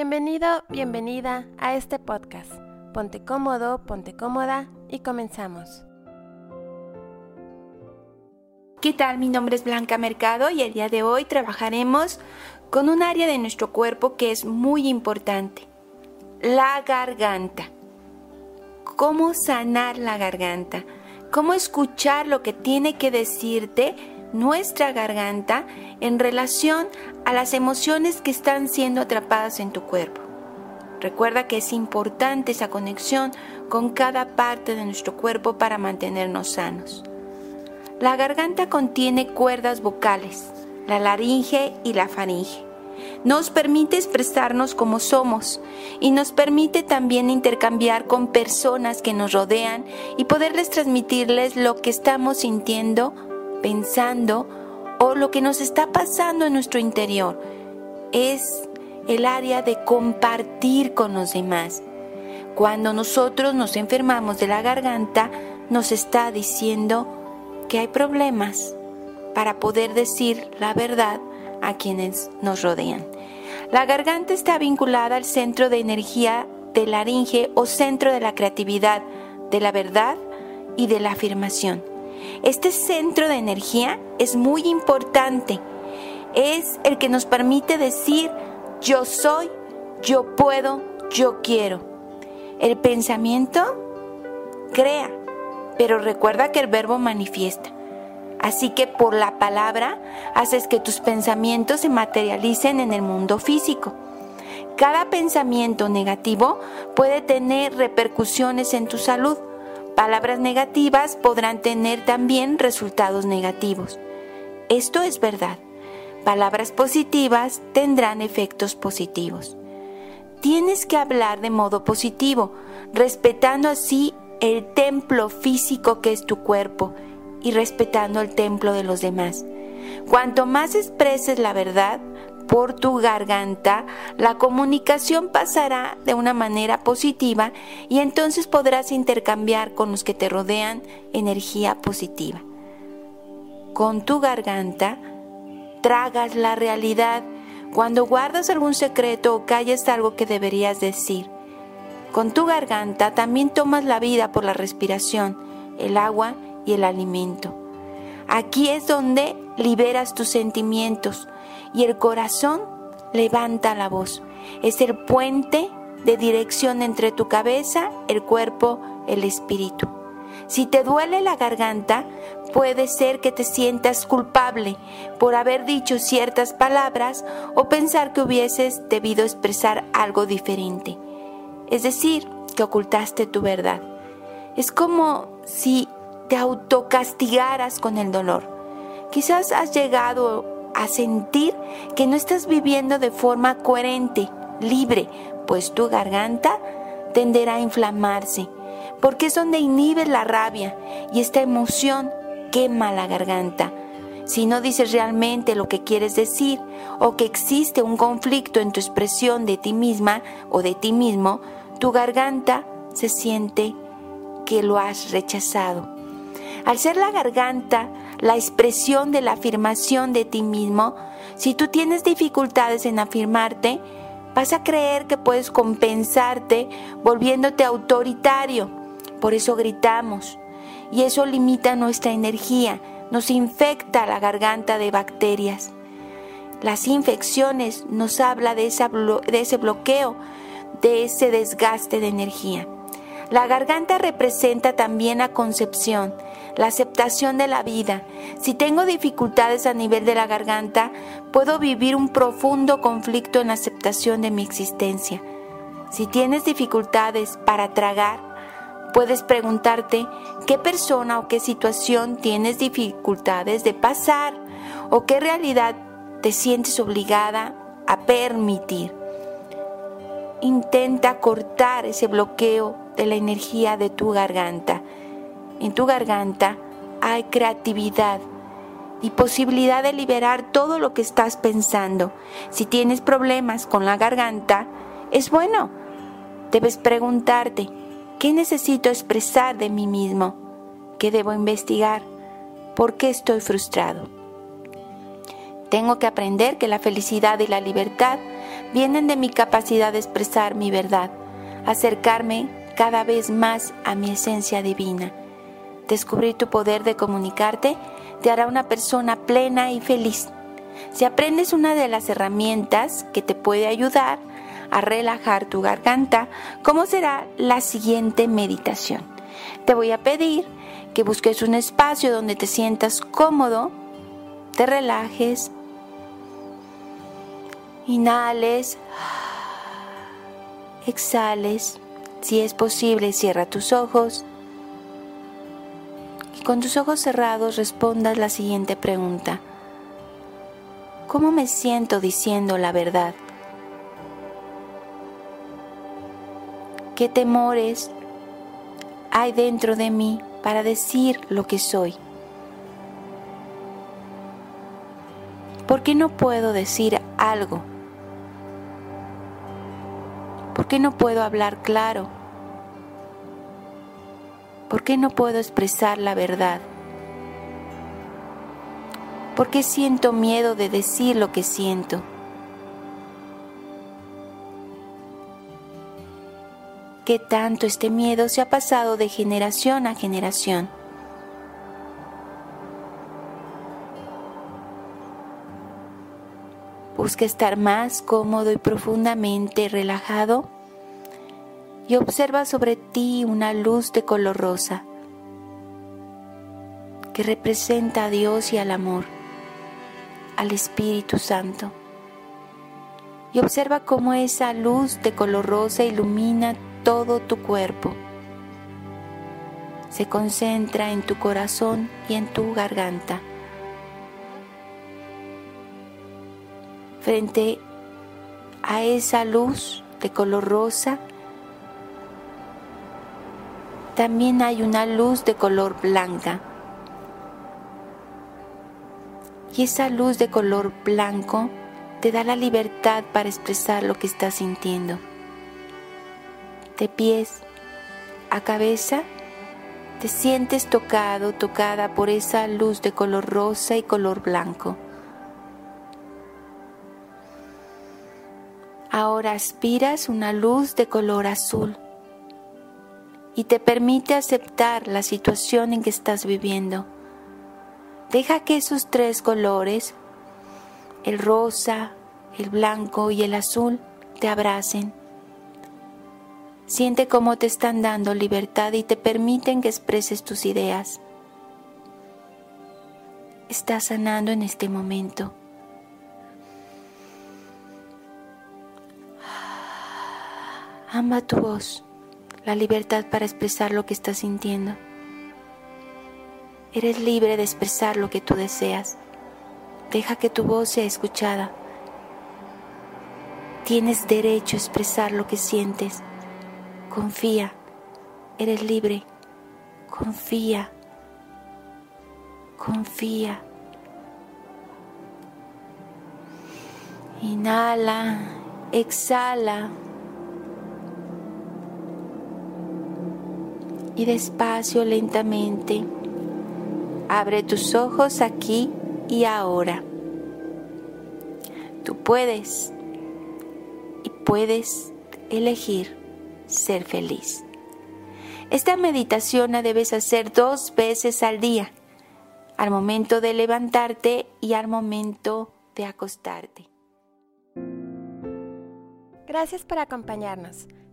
Bienvenido, bienvenida a este podcast. Ponte cómodo, ponte cómoda y comenzamos. ¿Qué tal? Mi nombre es Blanca Mercado y el día de hoy trabajaremos con un área de nuestro cuerpo que es muy importante, la garganta. ¿Cómo sanar la garganta? ¿Cómo escuchar lo que tiene que decirte nuestra garganta en relación a las emociones que están siendo atrapadas en tu cuerpo. Recuerda que es importante esa conexión con cada parte de nuestro cuerpo para mantenernos sanos. La garganta contiene cuerdas vocales, la laringe y la faringe. Nos permite expresarnos como somos y nos permite también intercambiar con personas que nos rodean y poderles transmitirles lo que estamos sintiendo pensando o lo que nos está pasando en nuestro interior. Es el área de compartir con los demás. Cuando nosotros nos enfermamos de la garganta, nos está diciendo que hay problemas para poder decir la verdad a quienes nos rodean. La garganta está vinculada al centro de energía de laringe o centro de la creatividad, de la verdad y de la afirmación. Este centro de energía es muy importante. Es el que nos permite decir yo soy, yo puedo, yo quiero. El pensamiento crea, pero recuerda que el verbo manifiesta. Así que por la palabra haces que tus pensamientos se materialicen en el mundo físico. Cada pensamiento negativo puede tener repercusiones en tu salud Palabras negativas podrán tener también resultados negativos. Esto es verdad. Palabras positivas tendrán efectos positivos. Tienes que hablar de modo positivo, respetando así el templo físico que es tu cuerpo y respetando el templo de los demás. Cuanto más expreses la verdad, por tu garganta, la comunicación pasará de una manera positiva y entonces podrás intercambiar con los que te rodean energía positiva. Con tu garganta tragas la realidad cuando guardas algún secreto o calles algo que deberías decir. Con tu garganta también tomas la vida por la respiración, el agua y el alimento. Aquí es donde liberas tus sentimientos, y el corazón levanta la voz. Es el puente de dirección entre tu cabeza, el cuerpo, el espíritu. Si te duele la garganta, puede ser que te sientas culpable por haber dicho ciertas palabras o pensar que hubieses debido expresar algo diferente. Es decir, que ocultaste tu verdad. Es como si te autocastigaras con el dolor. Quizás has llegado a sentir que no estás viviendo de forma coherente, libre, pues tu garganta tenderá a inflamarse, porque es donde inhibes la rabia y esta emoción quema la garganta. Si no dices realmente lo que quieres decir o que existe un conflicto en tu expresión de ti misma o de ti mismo, tu garganta se siente que lo has rechazado. Al ser la garganta la expresión de la afirmación de ti mismo, si tú tienes dificultades en afirmarte, vas a creer que puedes compensarte volviéndote autoritario. Por eso gritamos. Y eso limita nuestra energía, nos infecta la garganta de bacterias. Las infecciones nos habla de, de ese bloqueo, de ese desgaste de energía. La garganta representa también la concepción, la aceptación de la vida. Si tengo dificultades a nivel de la garganta, puedo vivir un profundo conflicto en la aceptación de mi existencia. Si tienes dificultades para tragar, puedes preguntarte qué persona o qué situación tienes dificultades de pasar o qué realidad te sientes obligada a permitir. Intenta cortar ese bloqueo de la energía de tu garganta en tu garganta hay creatividad y posibilidad de liberar todo lo que estás pensando. Si tienes problemas con la garganta, es bueno. Debes preguntarte, ¿qué necesito expresar de mí mismo? ¿Qué debo investigar? ¿Por qué estoy frustrado? Tengo que aprender que la felicidad y la libertad vienen de mi capacidad de expresar mi verdad, acercarme cada vez más a mi esencia divina. Descubrir tu poder de comunicarte te hará una persona plena y feliz. Si aprendes una de las herramientas que te puede ayudar a relajar tu garganta, ¿cómo será la siguiente meditación? Te voy a pedir que busques un espacio donde te sientas cómodo, te relajes, inhales, exhales. Si es posible, cierra tus ojos con tus ojos cerrados respondas la siguiente pregunta. ¿Cómo me siento diciendo la verdad? ¿Qué temores hay dentro de mí para decir lo que soy? ¿Por qué no puedo decir algo? ¿Por qué no puedo hablar claro? ¿Por qué no puedo expresar la verdad? ¿Por qué siento miedo de decir lo que siento? ¿Qué tanto este miedo se ha pasado de generación a generación? Busca estar más cómodo y profundamente relajado y observa sobre ti una luz de color rosa que representa a Dios y al amor al Espíritu Santo. Y observa cómo esa luz de color rosa ilumina todo tu cuerpo. Se concentra en tu corazón y en tu garganta. Frente a esa luz de color rosa, también hay una luz de color blanca y esa luz de color blanco te da la libertad para expresar lo que estás sintiendo. De pies a cabeza, te sientes tocado, tocada por esa luz de color rosa y color blanco. Ahora aspiras una luz de color azul y te permite aceptar la situación en que estás viviendo Deja que esos tres colores, el rosa, el blanco y el azul, te abracen. Siente cómo te están dando libertad y te permiten que expreses tus ideas. Estás sanando en este momento. Ama tu voz, la libertad para expresar lo que estás sintiendo. Eres libre de expresar lo que tú deseas. Deja que tu voz sea escuchada. Tienes derecho a expresar lo que sientes. Confía. Eres libre. Confía. Confía. Inhala. Exhala. Despacio, lentamente Abre tus ojos aquí y ahora. Tú puedes y puedes elegir ser feliz. Esta meditación la debes hacer dos veces al día, al momento de levantarte y al momento de acostarte. Gracias por acompañarnos.